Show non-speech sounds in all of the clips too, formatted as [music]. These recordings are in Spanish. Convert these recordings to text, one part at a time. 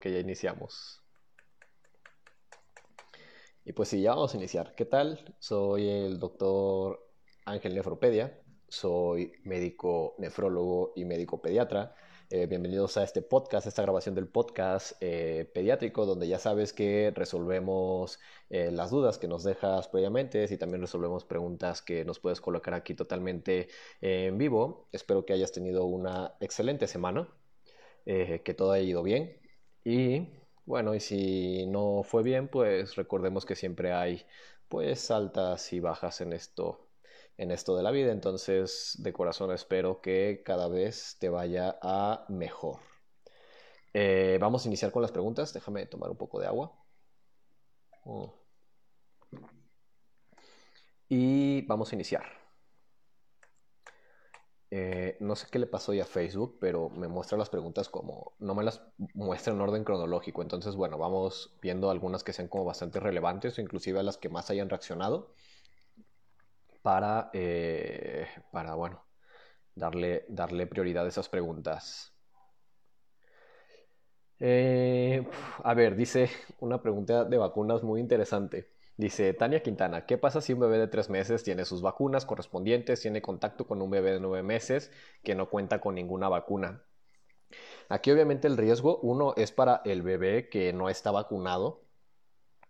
que ya iniciamos. Y pues sí, ya vamos a iniciar. ¿Qué tal? Soy el doctor Ángel Nefropedia, soy médico nefrólogo y médico pediatra. Eh, bienvenidos a este podcast, esta grabación del podcast eh, pediátrico, donde ya sabes que resolvemos eh, las dudas que nos dejas previamente y también resolvemos preguntas que nos puedes colocar aquí totalmente en vivo. Espero que hayas tenido una excelente semana, que todo haya ido bien y bueno, y si no fue bien, pues recordemos que siempre hay pues altas y bajas en esto en esto de la vida. Entonces, de corazón espero que cada vez te vaya a mejor. Eh, vamos a iniciar con las preguntas. Déjame tomar un poco de agua. Mm. Y vamos a iniciar. Eh, no sé qué le pasó ya a Facebook, pero me muestra las preguntas como, no me las muestra en orden cronológico. Entonces, bueno, vamos viendo algunas que sean como bastante relevantes o inclusive a las que más hayan reaccionado para, eh, para bueno, darle, darle prioridad a esas preguntas. Eh, a ver, dice una pregunta de vacunas muy interesante. Dice Tania Quintana, ¿qué pasa si un bebé de tres meses tiene sus vacunas correspondientes, tiene contacto con un bebé de nueve meses que no cuenta con ninguna vacuna? Aquí obviamente el riesgo, uno, es para el bebé que no está vacunado,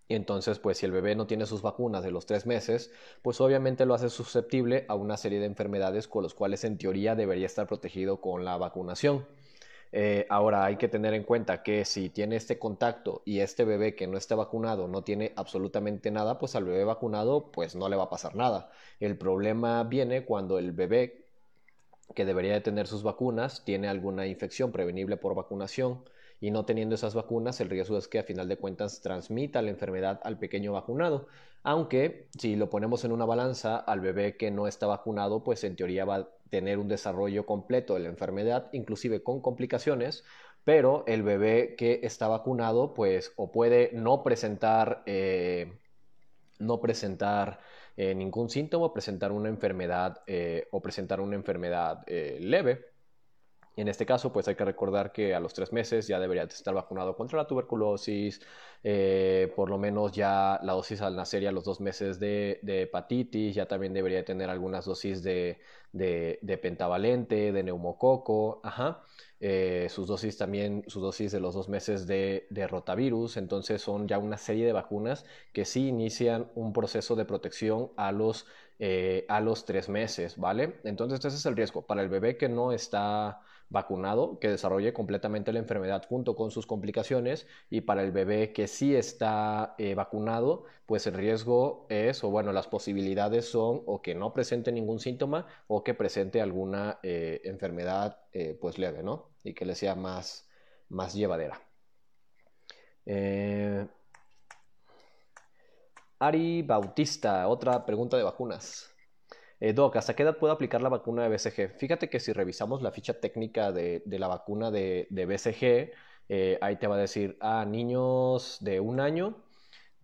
entonces, pues si el bebé no tiene sus vacunas de los tres meses, pues obviamente lo hace susceptible a una serie de enfermedades con las cuales en teoría debería estar protegido con la vacunación. Eh, ahora hay que tener en cuenta que si tiene este contacto y este bebé que no está vacunado no tiene absolutamente nada, pues al bebé vacunado pues no le va a pasar nada. El problema viene cuando el bebé que debería de tener sus vacunas tiene alguna infección prevenible por vacunación y no teniendo esas vacunas, el riesgo es que a final de cuentas transmita la enfermedad al pequeño vacunado. Aunque si lo ponemos en una balanza, al bebé que no está vacunado, pues en teoría va a tener un desarrollo completo de la enfermedad, inclusive con complicaciones, pero el bebé que está vacunado, pues o puede no presentar, eh, no presentar eh, ningún síntoma, presentar una enfermedad eh, o presentar una enfermedad leve en este caso, pues hay que recordar que a los tres meses ya debería estar vacunado contra la tuberculosis, eh, por lo menos ya la dosis al nacer y a los dos meses de, hepatitis, ya también debería tener algunas dosis de, pentavalente, de neumococo, ajá. Eh, sus dosis también, sus dosis de los dos meses de, rotavirus, entonces son ya una serie de vacunas que sí inician un proceso de protección a los, eh, a los tres meses, ¿vale? Entonces ese es el riesgo. Para el bebé que no está vacunado que desarrolle completamente la enfermedad junto con sus complicaciones y para el bebé que sí está eh, vacunado, pues el riesgo es, o bueno, las posibilidades son o que no presente ningún síntoma o que presente alguna eh, enfermedad eh, pues leve, ¿no? Y que le sea más, más llevadera. Ari Bautista, otra pregunta de vacunas. Eh, Doc, ¿hasta qué edad puedo aplicar la vacuna de BCG? Fíjate que si revisamos la ficha técnica de, la vacuna de, BCG, eh, ahí te va a decir, a ah, niños de un año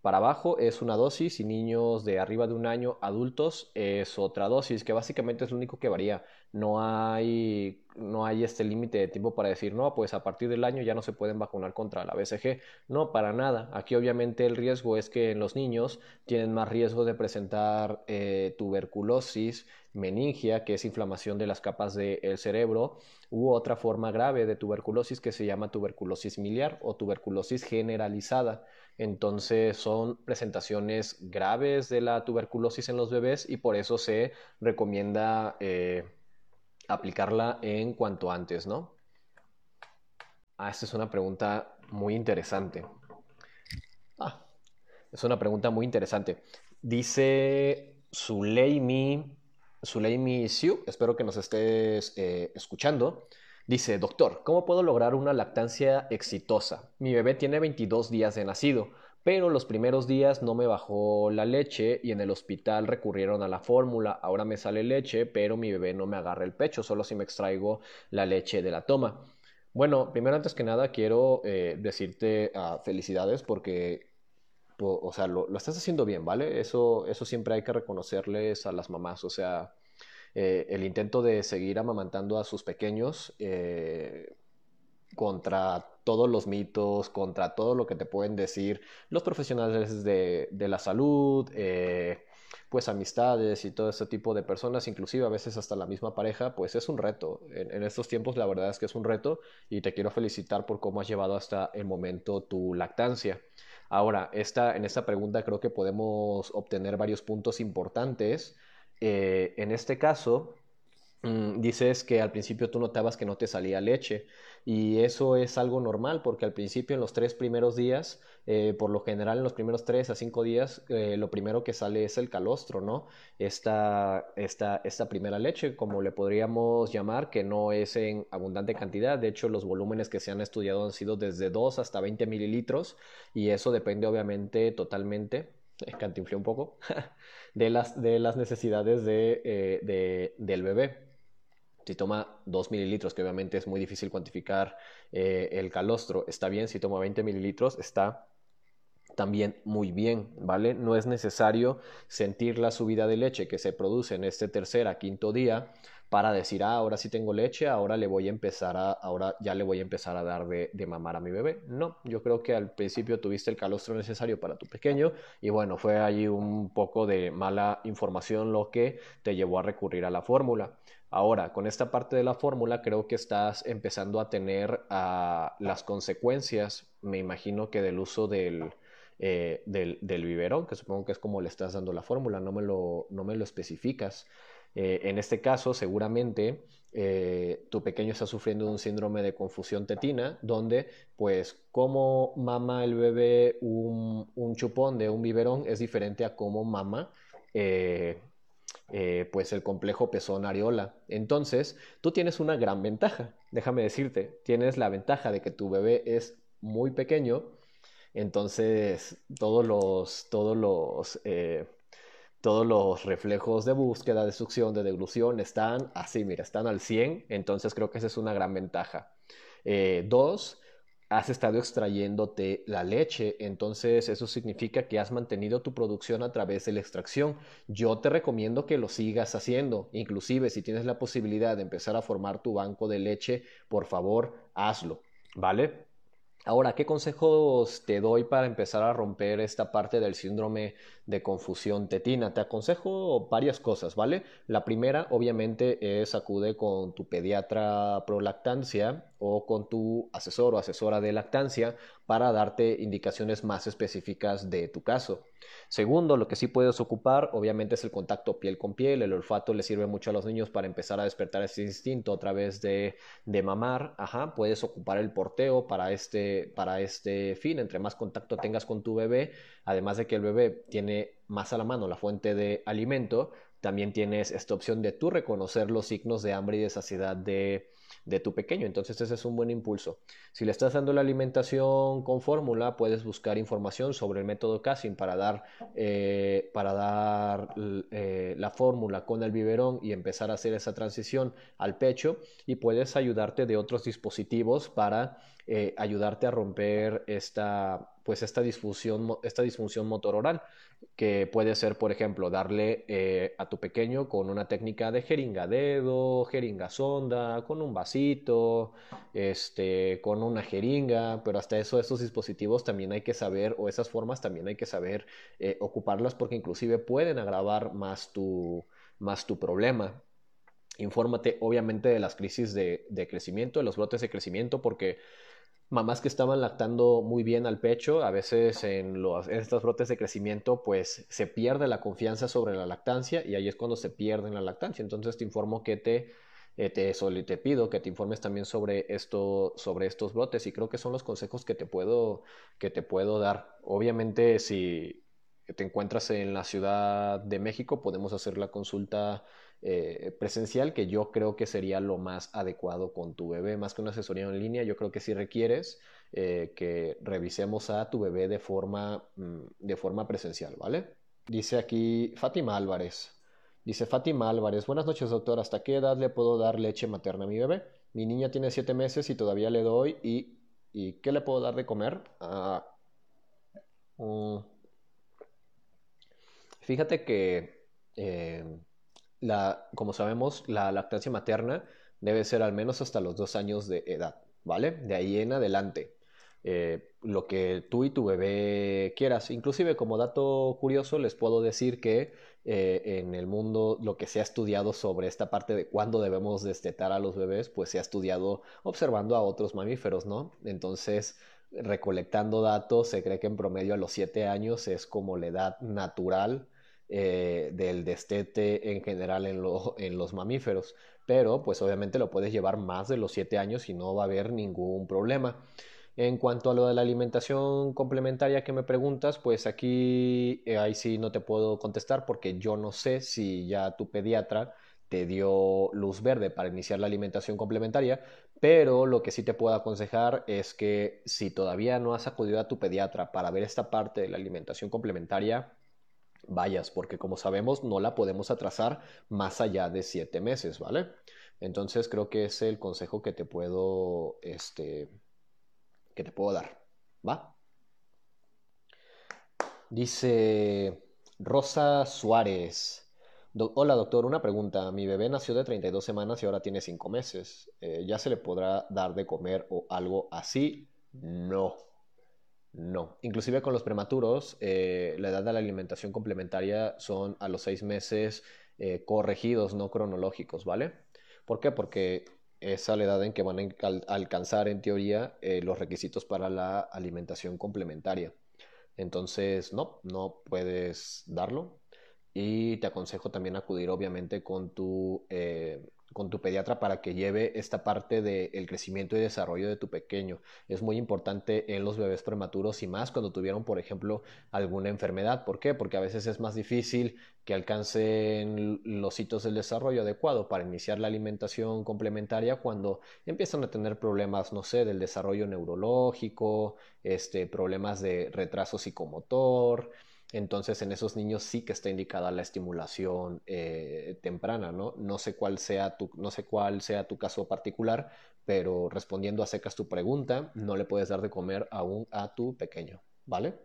para abajo es una dosis y niños de arriba de un año adultos es otra dosis, que básicamente es lo único que varía. No hay, no hay este límite de tiempo para decir, no, pues a partir del año ya no se pueden vacunar contra la BCG. No, para nada. Aquí obviamente el riesgo es que en los niños tienen más riesgo de presentar eh, tuberculosis, meningia, que es inflamación de las capas del cerebro, u otra forma grave de tuberculosis que se llama tuberculosis miliar o tuberculosis generalizada. Entonces son presentaciones graves de la tuberculosis en los bebés y por eso se recomienda eh, aplicarla en cuanto antes, ¿no? Ah, esta es una pregunta muy interesante. Ah, es una pregunta muy interesante. Dice Suleimi, Suleimi Siu, espero que nos estés eh, escuchando. Dice, doctor, ¿cómo puedo lograr una lactancia exitosa? Mi bebé tiene 22 días de nacido, pero los primeros días no me bajó la leche y en el hospital recurrieron a la fórmula. Ahora me sale leche, pero mi bebé no me agarra el pecho, solo si me extraigo la leche de la toma. Bueno, primero antes que nada quiero eh, decirte ah, felicidades porque o sea, lo, lo, estás haciendo bien, ¿vale? Eso, eso siempre hay que reconocerles a las mamás, o sea, eh, el intento de seguir amamantando a sus pequeños eh, contra todos los mitos, contra todo lo que te pueden decir los profesionales de, la salud, eh, pues amistades y todo ese tipo de personas, inclusive a veces hasta la misma pareja, pues es un reto. En, estos tiempos la verdad es que es un reto y te quiero felicitar por cómo has llevado hasta el momento tu lactancia. Ahora, esta, en esta pregunta creo que podemos obtener varios puntos importantes. Eh, en este caso, Mm, dices que al principio tú notabas que no te salía leche y eso es algo normal porque al principio en los tres primeros días, eh, por lo general en los primeros tres a cinco días, eh, lo primero que sale es el calostro, ¿no? Esta, esta, esta primera leche, como le podríamos llamar, que no es en abundante cantidad, de hecho los volúmenes que se han estudiado han sido desde 2 hasta 20 mililitros y eso depende obviamente totalmente cantinflé un poco, [laughs] de las, de las necesidades de, eh, del bebé si toma 2 mililitros, que obviamente es muy difícil cuantificar eh, el calostro, está bien. Si toma 20 mililitros, está también muy bien, ¿vale? No es necesario sentir la subida de leche que se produce en este tercer a quinto día para decir, ah, ahora sí tengo leche, ahora le voy a empezar a, ahora ya le voy a empezar a dar de, de, mamar a mi bebé. No, yo creo que al principio tuviste el calostro necesario para tu pequeño y bueno, fue ahí un poco de mala información lo que te llevó a recurrir a la fórmula. Ahora, con esta parte de la fórmula, creo que estás empezando a tener ah, las consecuencias, me imagino que del uso del, eh, del, biberón, que supongo que es como le estás dando la fórmula, no me lo, no me lo especificas. Eh, en este caso, seguramente eh, tu pequeño está sufriendo un síndrome de confusión tetina, donde, pues, cómo mama el bebé un, chupón de un biberón es diferente a cómo mama eh, pues el complejo pezón areola. Entonces, tú tienes una gran ventaja, déjame decirte, tienes la ventaja de que tu bebé es muy pequeño, entonces todos los, todos los, todos los reflejos de búsqueda, de succión, de deglución están así, mira, están al 100, entonces creo que esa es una gran ventaja. Eh, dos, has estado extrayéndote la leche, entonces eso significa que has mantenido tu producción a través de la extracción. Yo te recomiendo que lo sigas haciendo, inclusive si tienes la posibilidad de empezar a formar tu banco de leche, por favor, hazlo, ¿vale? Ahora, ¿qué consejos te doy para empezar a romper esta parte del síndrome de confusión tetina? Te aconsejo varias cosas, ¿vale? La primera, obviamente, es acude con tu pediatra pro lactancia o con tu asesor o asesora de lactancia para darte indicaciones más específicas de tu caso. Segundo, lo que sí puedes ocupar, obviamente, es el contacto piel con piel. El olfato le sirve mucho a los niños para empezar a despertar ese instinto a través de, de mamar. Ajá, puedes ocupar el porteo para este, para este fin. Entre más contacto tengas con tu bebé, además de que el bebé tiene más a la mano la fuente de alimento, también tienes esta opción de tú reconocer los signos de hambre y de saciedad de, de tu pequeño. Entonces ese es un buen impulso. Si le estás dando la alimentación con fórmula, puedes buscar información sobre el método Cassin para dar, eh, para dar eh, la fórmula con el biberón y empezar a hacer esa transición al pecho y puedes ayudarte de otros dispositivos para eh, ayudarte a romper esta, pues esta disfunción, esta disfunción motor oral, que puede ser, por ejemplo, darle eh, a tu pequeño con una técnica de jeringa dedo, jeringa sonda, con un vasito, este, con una jeringa, pero hasta eso, estos dispositivos también hay que saber, o esas formas también hay que saber eh, ocuparlas porque inclusive pueden agravar más tu, más tu problema. Infórmate obviamente de las crisis de, de crecimiento, de los brotes de crecimiento, porque mamás que estaban lactando muy bien al pecho, a veces en, los, estos brotes de crecimiento, pues se pierde la confianza sobre la lactancia y ahí es cuando se pierde la lactancia. Entonces te informo que te, eh, te, te pido que te informes también sobre, esto, sobre estos brotes y creo que son los consejos que te puedo, que te puedo dar. Obviamente si te encuentras en la Ciudad de México, podemos hacer la consulta eh, presencial, que yo creo que sería lo más adecuado con tu bebé, más que una asesoría en línea, yo creo que si requieres eh, que revisemos a tu bebé de forma, mm, de forma presencial, ¿vale? Dice aquí Fátima Álvarez. Dice Fátima Álvarez, buenas noches doctor, ¿hasta qué edad le puedo dar leche materna a mi bebé? Mi niña tiene siete meses y todavía le doy y, ¿y qué le puedo dar de comer? Ah, mm, fíjate que eh, la, como sabemos, la lactancia materna debe ser al menos hasta los dos años de edad, ¿vale? De ahí en adelante. eh, lo que tú y tu bebé quieras. Inclusive como dato curioso les puedo decir que eh, en el mundo lo que se ha estudiado sobre esta parte de cuándo debemos destetar a los bebés, pues se ha estudiado observando a otros mamíferos, ¿no? Entonces, recolectando datos, se cree que en promedio a los 7 años es como la edad natural eh, del destete en general en, en, los mamíferos. Pero pues obviamente lo puedes llevar más de los 7 años y no va a haber ningún problema. En cuanto a lo de la alimentación complementaria que me preguntas, pues aquí eh, ahí sí no te puedo contestar porque yo no sé si ya tu pediatra te dio luz verde para iniciar la alimentación complementaria, pero lo que sí te puedo aconsejar es que si todavía no has acudido a tu pediatra para ver esta parte de la alimentación complementaria, vayas, porque como sabemos no la podemos atrasar más allá de siete meses, ¿vale? Entonces creo que es el consejo que te puedo, este, que te puedo dar, ¿va? Dice Rosa Suárez. Hola doctor, una pregunta. Mi bebé nació de 32 semanas y ahora tiene 5 meses. Eh, ¿Ya se le podrá dar de comer o algo así? No. No. Inclusive con los prematuros, eh, la edad de la alimentación complementaria son a los 6 meses eh, corregidos, no cronológicos, ¿vale? ¿Por qué? Porque es a la edad en que van a alcanzar en teoría los requisitos para la alimentación complementaria. Entonces, no, no puedes darlo. Y te aconsejo también acudir obviamente con tu, eh, con tu pediatra para que lleve esta parte del crecimiento y desarrollo de tu pequeño. Es muy importante en los bebés prematuros y más cuando tuvieron, por ejemplo, alguna enfermedad. ¿Por qué? Porque a veces es más difícil que alcancen los hitos del desarrollo adecuado para iniciar la alimentación complementaria cuando empiezan a tener problemas, no sé, del desarrollo neurológico, este, problemas de retraso psicomotor entonces en esos niños sí que está indicada la estimulación eh, temprana, ¿no? No sé, cuál sea tu, no sé cuál sea tu caso particular, pero respondiendo a secas tu pregunta, no le puedes dar de comer aún a tu pequeño, ¿vale?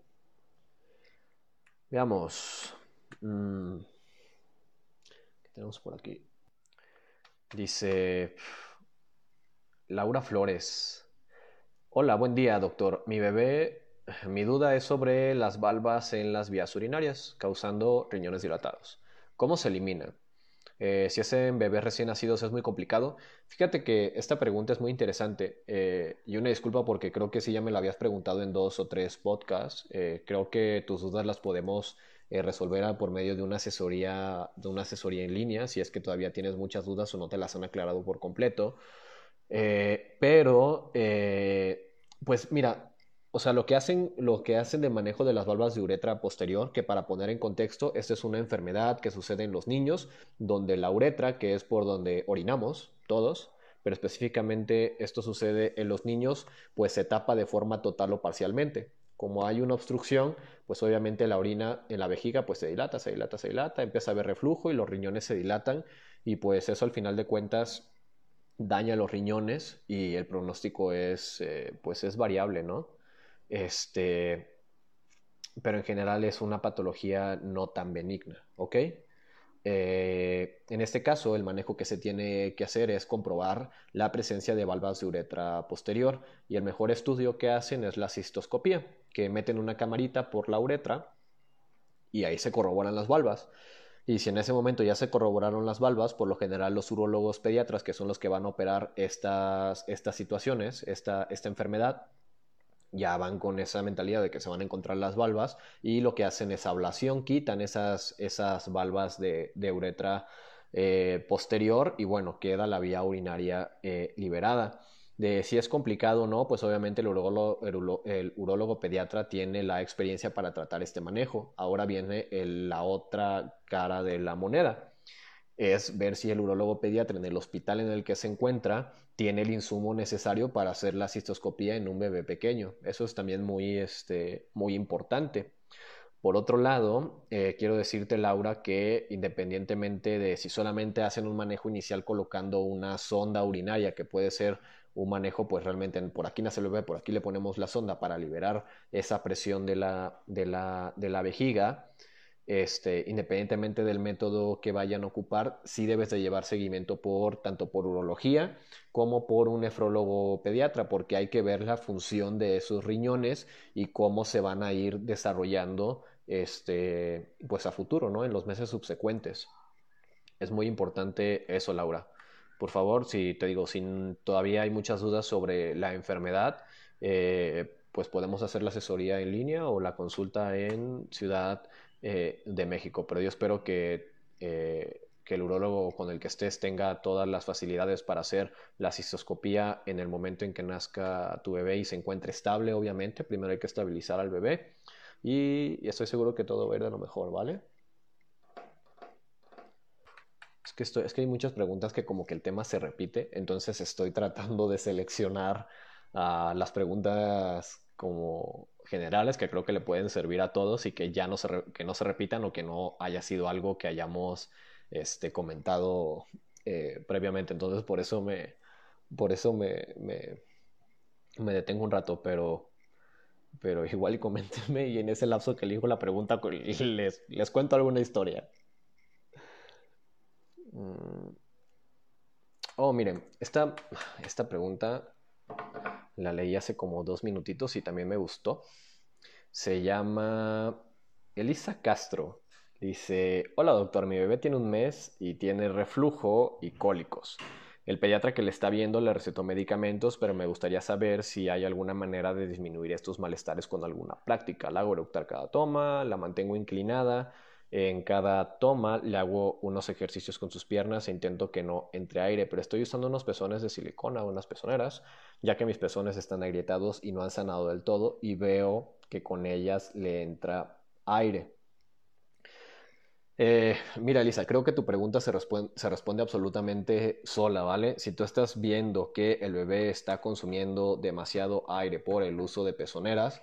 Veamos. Mm, ¿Qué tenemos por aquí? Dice Laura Flores. Hola, buen día, doctor. Mi bebé mi duda es sobre las valvas en las vías urinarias, causando riñones dilatados. ¿Cómo se elimina? Eh, si es en bebés recién nacidos es muy complicado. Fíjate que esta pregunta es muy interesante eh, y una disculpa porque creo que sí ya me la habías preguntado en dos o tres podcasts. Eh, creo que tus dudas las podemos resolver por medio de una asesoría, de una asesoría en línea, si es que todavía tienes muchas dudas o no te las han aclarado por completo. pero, pues mira, o sea, lo que hacen, lo que hacen de manejo de las válvulas de uretra posterior, que para poner en contexto, esta es una enfermedad que sucede en los niños, donde la uretra, que es por donde orinamos todos, pero específicamente esto sucede en los niños, pues se tapa de forma total o parcialmente. Como hay una obstrucción, pues obviamente la orina en la vejiga pues se dilata, se dilata, se dilata, empieza a haber reflujo y los riñones se dilatan y pues eso al final de cuentas daña los riñones y el pronóstico es eh, pues es variable, ¿no? Este, pero en general es una patología no tan benigna, ¿ok? Eh, en este caso, el manejo que se tiene que hacer es comprobar la presencia de valvas de uretra posterior y el mejor estudio que hacen es la cistoscopía, que meten una camarita por la uretra y ahí se corroboran las valvas. Y si en ese momento ya se corroboraron las valvas, por lo general los urólogos pediatras, que son los que van a operar estas, estas situaciones, esta, esta enfermedad, ya van con esa mentalidad de que se van a encontrar las valvas y lo que hacen es ablación, quitan esas, esas valvas de, uretra eh, posterior y bueno, queda la vía urinaria eh, liberada. De si es complicado o no, pues obviamente el urólogo, pediatra tiene la experiencia para tratar este manejo. Ahora viene la otra cara de la moneda es ver si el urólogo pediatra en el hospital en el que se encuentra tiene el insumo necesario para hacer la cistoscopía en un bebé pequeño. Eso es también muy, este, muy importante. Por otro lado, eh, quiero decirte, Laura, que independientemente de si solamente hacen un manejo inicial colocando una sonda urinaria, que puede ser un manejo, pues realmente por aquí nace el bebé, por aquí le ponemos la sonda para liberar esa presión de la, de la, de la vejiga, este, independientemente del método que vayan a ocupar, sí debes de llevar seguimiento por tanto por urología como por un nefrólogo pediatra, porque hay que ver la función de esos riñones y cómo se van a ir desarrollando este, pues a futuro, ¿no? En los meses subsecuentes. Es muy importante eso, Laura. Por favor, si te digo, si todavía hay muchas dudas sobre la enfermedad, eh, pues podemos hacer la asesoría en línea o la consulta en Ciudad eh, de México. Pero yo espero que, eh, que el urólogo con el que estés tenga todas las facilidades para hacer la cistoscopía en el momento en que nazca tu bebé y se encuentre estable, obviamente. Primero hay que estabilizar al bebé y, estoy seguro que todo va a ir de lo mejor, ¿vale? Es que, estoy, es que hay muchas preguntas que como que el tema se repite, entonces estoy tratando de seleccionar a las preguntas como generales que creo que le pueden servir a todos y que ya no se, que no se repitan o que no haya sido algo que hayamos este, comentado eh, previamente. Entonces por eso me, por eso me, me, me, detengo un rato, pero, pero igual coméntenme y en ese lapso que elijo la pregunta les, les cuento alguna historia. Mm. Oh, miren, esta, esta pregunta la leí hace como dos minutitos y también me gustó. Se llama Elisa Castro. Dice, hola doctor, mi bebé tiene un mes y tiene reflujo y cólicos. El pediatra que le está viendo le recetó medicamentos, pero me gustaría saber si hay alguna manera de disminuir estos malestares con alguna práctica. La hago eructar cada toma, la mantengo inclinada en cada toma le hago unos ejercicios con sus piernas e intento que no entre aire, pero estoy usando unos pezones de silicona, unas pezoneras, ya que mis pezones están agrietados y no han sanado del todo y veo que con ellas le entra aire. Eh, mira, Lisa, creo que tu pregunta se, responde absolutamente sola, ¿vale? Si tú estás viendo que el bebé está consumiendo demasiado aire por el uso de pezoneras,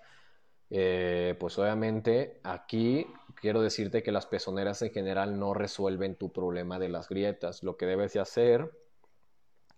eh, pues obviamente aquí quiero decirte que las pezoneras en general no resuelven tu problema de las grietas. Lo que debes de hacer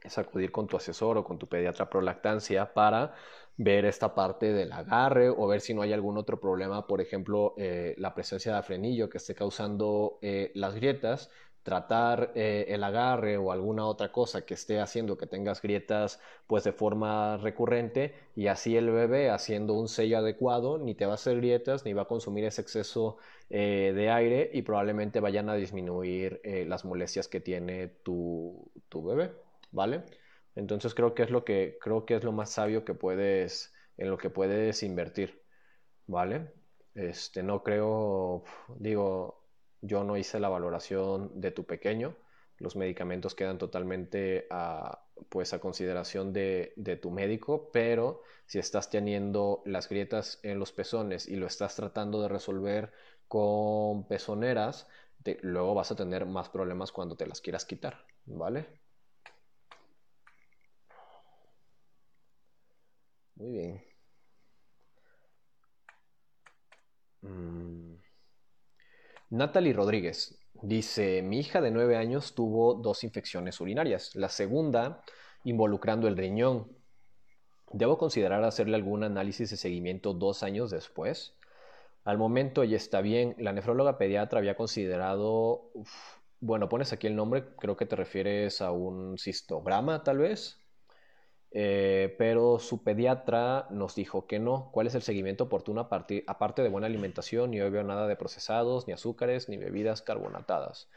es acudir con tu asesor o con tu pediatra prolactancia para ver esta parte del agarre o ver si no hay algún otro problema, por ejemplo, eh, la presencia de frenillo que esté causando eh, las grietas tratar eh, el agarre o alguna otra cosa que esté haciendo que tengas grietas pues de forma recurrente y así el bebé haciendo un sello adecuado ni te va a hacer grietas ni va a consumir ese exceso eh, de aire y probablemente vayan a disminuir eh, las molestias que tiene tu, tu, bebé, ¿vale? Entonces creo que es lo que creo que es lo más sabio que puedes en lo que puedes invertir, ¿vale? Este no creo digo yo no hice la valoración de tu pequeño. Los medicamentos quedan totalmente a, pues, a consideración de, tu médico, pero si estás teniendo las grietas en los pezones y lo estás tratando de resolver con pezoneras, luego vas a tener más problemas cuando te las quieras quitar, ¿vale? Muy bien. Mm. Natalie Rodríguez dice, mi hija de 9 años tuvo dos infecciones urinarias, la segunda involucrando el riñón. ¿Debo considerar hacerle algún análisis de seguimiento dos años después? Al momento ella está bien. La nefróloga pediatra había considerado, bueno, pones aquí el nombre, creo que te refieres a un cistograma tal vez. Eh, pero su pediatra nos dijo que no. ¿Cuál es el seguimiento oportuno aparte de buena alimentación? Ni veo nada de procesados, ni azúcares, ni bebidas carbonatadas.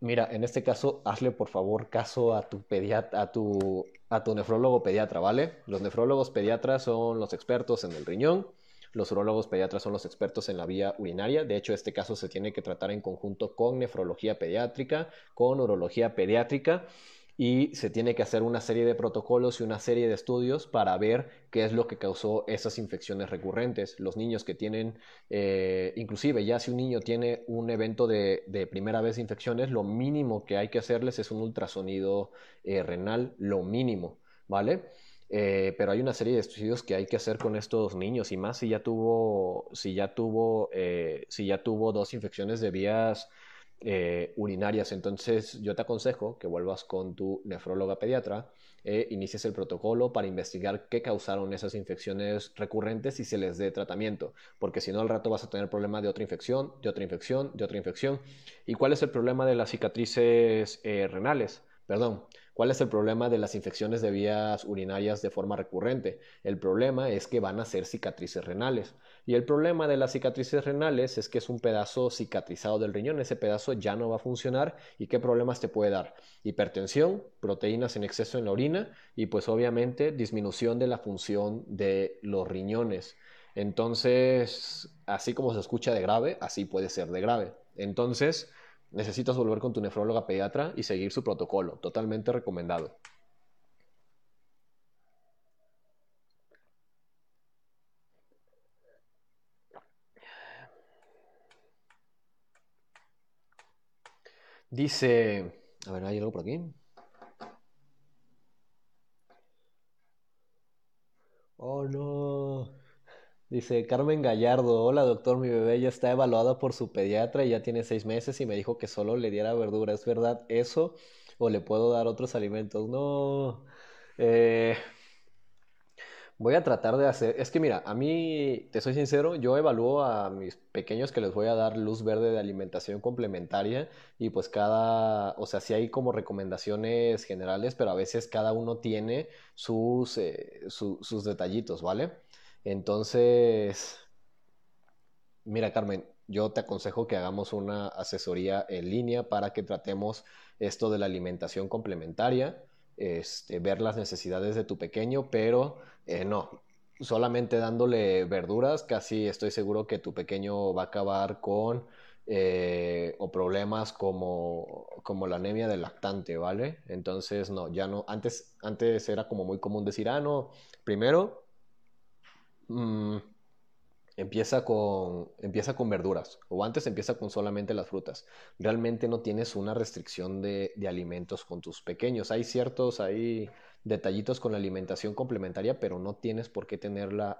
Mira, en este caso, hazle por favor caso a tu pediatra, a tu, a tu nefrólogo pediatra, ¿vale? Los nefrólogos pediatras son los expertos en el riñón, los urólogos pediatras son los expertos en la vía urinaria. De hecho, este caso se tiene que tratar en conjunto con nefrología pediátrica, con urología pediátrica y se tiene que hacer una serie de protocolos y una serie de estudios para ver qué es lo que causó esas infecciones recurrentes. Los niños que tienen, eh, inclusive ya si un niño tiene un evento de, primera vez de infecciones, lo mínimo que hay que hacerles es un ultrasonido eh, renal, lo mínimo, ¿vale? Eh, pero hay una serie de estudios que hay que hacer con estos niños y más si ya tuvo, si ya tuvo, si ya tuvo dos infecciones de vías eh, urinarias. Entonces yo te aconsejo que vuelvas con tu nefróloga pediatra e inicies el protocolo para investigar qué causaron esas infecciones recurrentes y se les dé tratamiento, porque si no al rato vas a tener problema de otra infección, de otra infección, de otra infección. ¿Y cuál es el problema de las cicatrices eh, renales? Perdón, ¿Cuál es el problema de las infecciones de vías urinarias de forma recurrente? El problema es que van a ser cicatrices renales. Y el problema de las cicatrices renales es que es un pedazo cicatrizado del riñón. Ese pedazo ya no va a funcionar. ¿Y qué problemas te puede dar? Hipertensión, proteínas en exceso en la orina y pues obviamente disminución de la función de los riñones. Entonces, así como se escucha de grave, así puede ser de grave. Entonces, necesitas volver con tu nefróloga pediatra y seguir su protocolo. Totalmente recomendado. Dice, a ver, ¿hay algo por aquí? Oh, no. Dice Carmen Gallardo, hola doctor, mi bebé ya está evaluada por su pediatra y ya tiene seis meses y me dijo que solo le diera verdura. ¿Es verdad eso? ¿O le puedo dar otros alimentos? No. Eh, voy a tratar de hacer... Es que mira, a mí, te soy sincero, yo evalúo a mis pequeños que les voy a dar luz verde de alimentación complementaria y pues cada, o sea, sí hay como recomendaciones generales, pero a veces cada uno tiene sus, eh, sus detallitos, ¿vale? Entonces, mira Carmen, yo te aconsejo que hagamos una asesoría en línea para que tratemos esto de la alimentación complementaria, este, ver las necesidades de tu pequeño, pero eh, no, solamente dándole verduras, casi estoy seguro que tu pequeño va a acabar con eh, o problemas como, como la anemia del lactante, ¿vale? Entonces, no, ya no, antes, antes era como muy común decir, ah, no, primero Mm, empieza, con, empieza con verduras o antes empieza con solamente las frutas. Realmente no tienes una restricción de, alimentos con tus pequeños. Hay ciertos, hay detallitos con la alimentación complementaria, pero no tienes por qué tener, la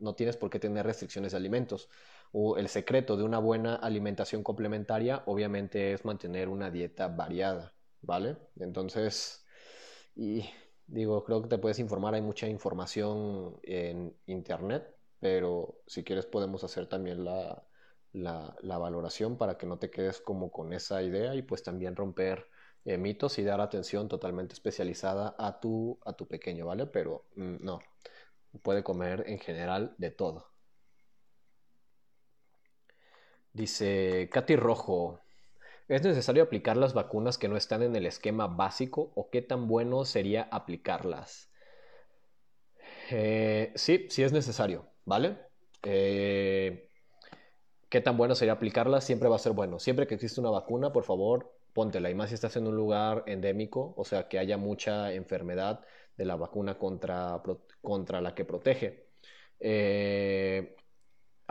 no tienes por qué tener restricciones de alimentos. O el secreto de una buena alimentación complementaria obviamente es mantener una dieta variada, ¿vale? Entonces, y Digo, creo que te puedes informar, hay mucha información en internet, pero si quieres podemos hacer también la, la, valoración para que no te quedes como con esa idea y pues también romper eh, mitos y dar atención totalmente especializada a tu, a tu pequeño, ¿vale? Pero mm, no, puede comer en general de todo. Dice Katy Rojo, ¿Es necesario aplicar las vacunas que no están en el esquema básico o qué tan bueno sería aplicarlas? Eh, sí, sí es necesario, ¿vale? Eh, ¿Qué tan bueno sería aplicarlas? Siempre va a ser bueno. Siempre que existe una vacuna, por favor, póntela. Y más si estás en un lugar endémico, o sea, que haya mucha enfermedad de la vacuna contra, contra la que protege. Eh,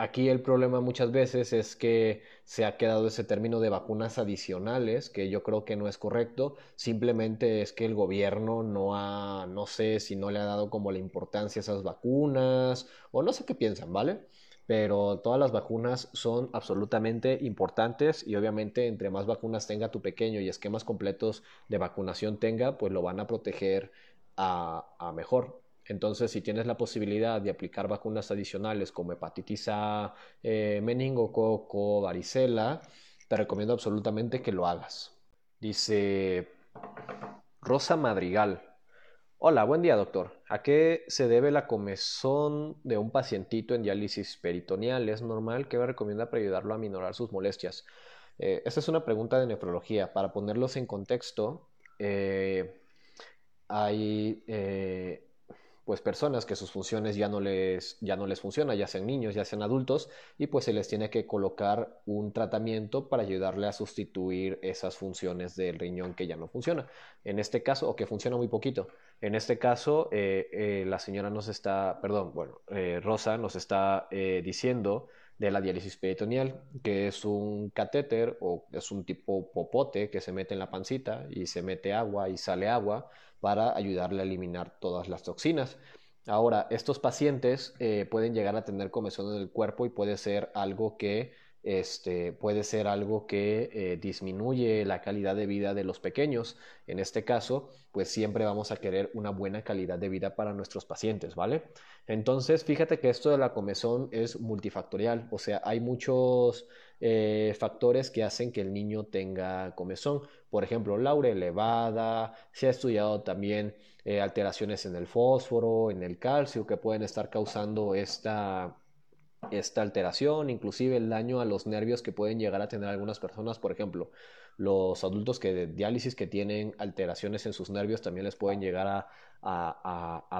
Aquí el problema muchas veces es que se ha quedado ese término de vacunas adicionales, que yo creo que no es correcto, simplemente es que el gobierno no ha, no sé si no le ha dado como la importancia a esas vacunas, o no sé qué piensan, ¿vale? Pero todas las vacunas son absolutamente importantes y obviamente entre más vacunas tenga tu pequeño y esquemas completos de vacunación tenga, pues lo van a proteger a, a mejor. Entonces, si tienes la posibilidad de aplicar vacunas adicionales como hepatitis A, eh, meningococo, varicela, te recomiendo absolutamente que lo hagas. Dice Rosa Madrigal. Hola, buen día doctor. ¿A qué se debe la comezón de un pacientito en diálisis peritoneal? ¿Es normal? ¿Qué me recomienda para ayudarlo a minorar sus molestias? Eh, esta es una pregunta de nefrología. Para ponerlos en contexto, eh, hay pues personas que sus funciones ya no les ya no les funciona, ya sean niños, ya sean adultos y pues se les tiene que colocar un tratamiento para ayudarle a sustituir esas funciones del riñón que ya no funciona. En este caso o que funciona muy poquito. En este caso eh, eh, la señora nos está, perdón, bueno, eh, Rosa nos está diciendo de la diálisis peritoneal, que es un catéter o es un tipo popote que se mete en la pancita y se mete agua y sale agua para ayudarle a eliminar todas las toxinas. Ahora, estos pacientes eh, pueden llegar a tener comezón en el cuerpo y puede ser algo que este, puede ser algo que eh, disminuye la calidad de vida de los pequeños. En este caso, pues siempre vamos a querer una buena calidad de vida para nuestros pacientes, ¿vale? Entonces, fíjate que esto de la comezón es multifactorial, o sea, hay muchos eh, factores que hacen que el niño tenga comezón. Por ejemplo, la urea elevada, se ha estudiado también eh, alteraciones en el fósforo, en el calcio, que pueden estar causando esta esta alteración, inclusive el daño a los nervios que pueden llegar a tener algunas personas, por ejemplo, los adultos que de diálisis que tienen alteraciones en sus nervios también les pueden llegar a,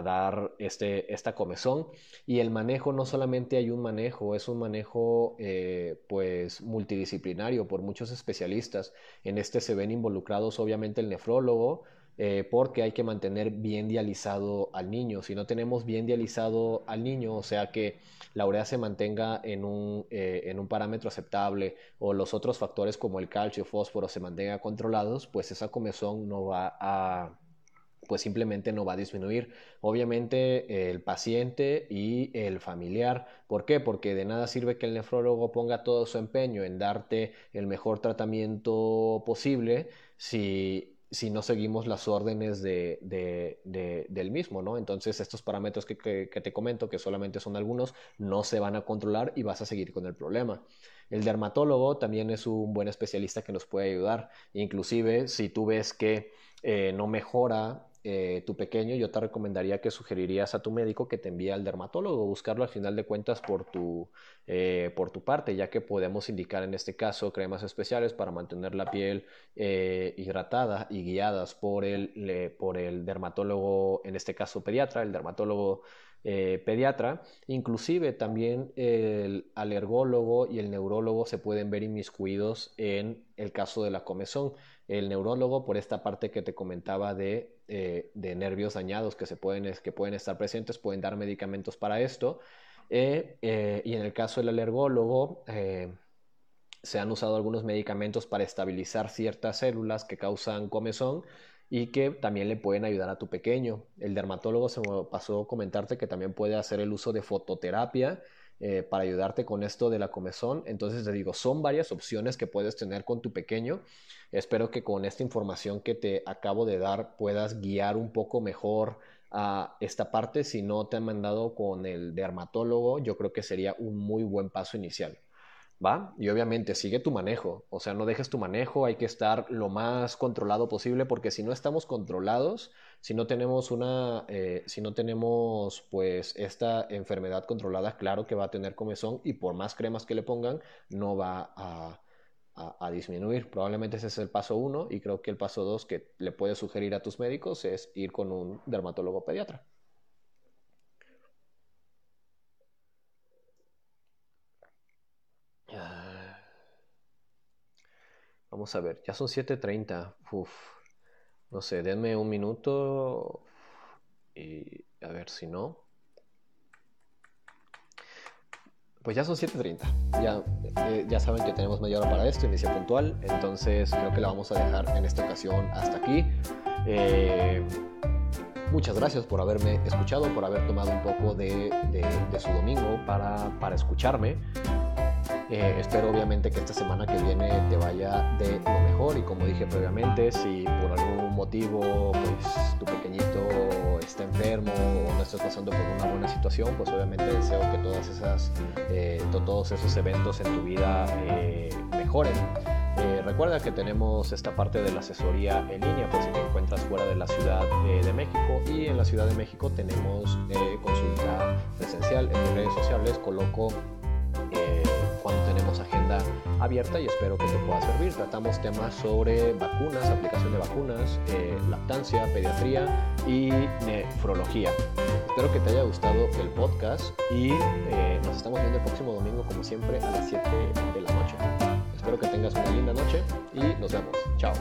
dar este, esta comezón. Y el manejo, no solamente hay un manejo, es un manejo eh, pues multidisciplinario por muchos especialistas. En este se ven involucrados obviamente el nefrólogo, eh, porque hay que mantener bien dializado al niño. Si no tenemos bien dializado al niño, o sea que la urea se mantenga en un, eh, en un parámetro aceptable o los otros factores como el calcio, fósforo se mantengan controlados, pues esa comezón no va a pues simplemente no va a disminuir. Obviamente el paciente y el familiar. ¿Por qué? Porque de nada sirve que el nefrólogo ponga todo su empeño en darte el mejor tratamiento posible si si no seguimos las órdenes de, del mismo, ¿no? Entonces estos parámetros que, te comento, que solamente son algunos, no se van a controlar y vas a seguir con el problema. El dermatólogo también es un buen especialista que nos puede ayudar. Inclusive si tú ves que eh, no mejora eh, tu pequeño, yo te recomendaría que sugerirías a tu médico que te envíe al dermatólogo, buscarlo al final de cuentas por tu, eh, por tu parte, ya que podemos indicar en este caso cremas especiales para mantener la piel eh, hidratada y guiadas por el, por el dermatólogo, en este caso pediatra, el dermatólogo pediatra. Inclusive también el alergólogo y el neurólogo se pueden ver inmiscuidos en el caso de la comezón el neurólogo por esta parte que te comentaba de, eh, nervios dañados que, se pueden, que pueden estar presentes, pueden dar medicamentos para esto. Eh, eh, y en el caso del alergólogo, se han usado algunos medicamentos para estabilizar ciertas células que causan comezón y que también le pueden ayudar a tu pequeño. El dermatólogo se me pasó a comentarte que también puede hacer el uso de fototerapia eh, para ayudarte con esto de la comezón. Entonces te digo, son varias opciones que puedes tener con tu pequeño. Espero que con esta información que te acabo de dar puedas guiar un poco mejor a esta parte. Si no te han mandado con el dermatólogo, yo creo que sería un muy buen paso inicial. ¿Va? Y obviamente sigue tu manejo, o sea, no dejes tu manejo, hay que estar lo más controlado posible porque si no estamos controlados, si no tenemos una, eh, si no tenemos pues esta enfermedad controlada, claro que va a tener comezón y por más cremas que le pongan, no va a, a, disminuir. Probablemente ese es el paso uno y creo que el paso dos que le puedes sugerir a tus médicos es ir con un dermatólogo pediatra. Vamos a ver, ya son 7.30. Uf. No sé, denme un minuto y a ver si no. Pues ya son 7.30. Ya, eh, ya saben que tenemos media hora para esto, inicio puntual. Entonces creo que la vamos a dejar en esta ocasión hasta aquí. Eh, muchas gracias por haberme escuchado, por haber tomado un poco de, su domingo para, para escucharme. Eh, espero obviamente que esta semana que viene te vaya de lo mejor y como dije previamente, si por algún motivo pues tu pequeñito está enfermo o no estás pasando por una buena situación, pues obviamente deseo que todas esas, eh, todos esos eventos en tu vida eh, mejoren. recuerda que tenemos esta parte de la asesoría en línea por si te encuentras fuera de la Ciudad de México y en la Ciudad de México tenemos consulta presencial en mis redes sociales, coloco abierta y espero que te pueda servir. Tratamos temas sobre vacunas, aplicación de vacunas, eh, lactancia, pediatría y nefrología. Espero que te haya gustado el podcast y eh, nos estamos viendo el próximo domingo como siempre a las 7 de la noche. Espero que tengas una linda noche y nos vemos. Chao.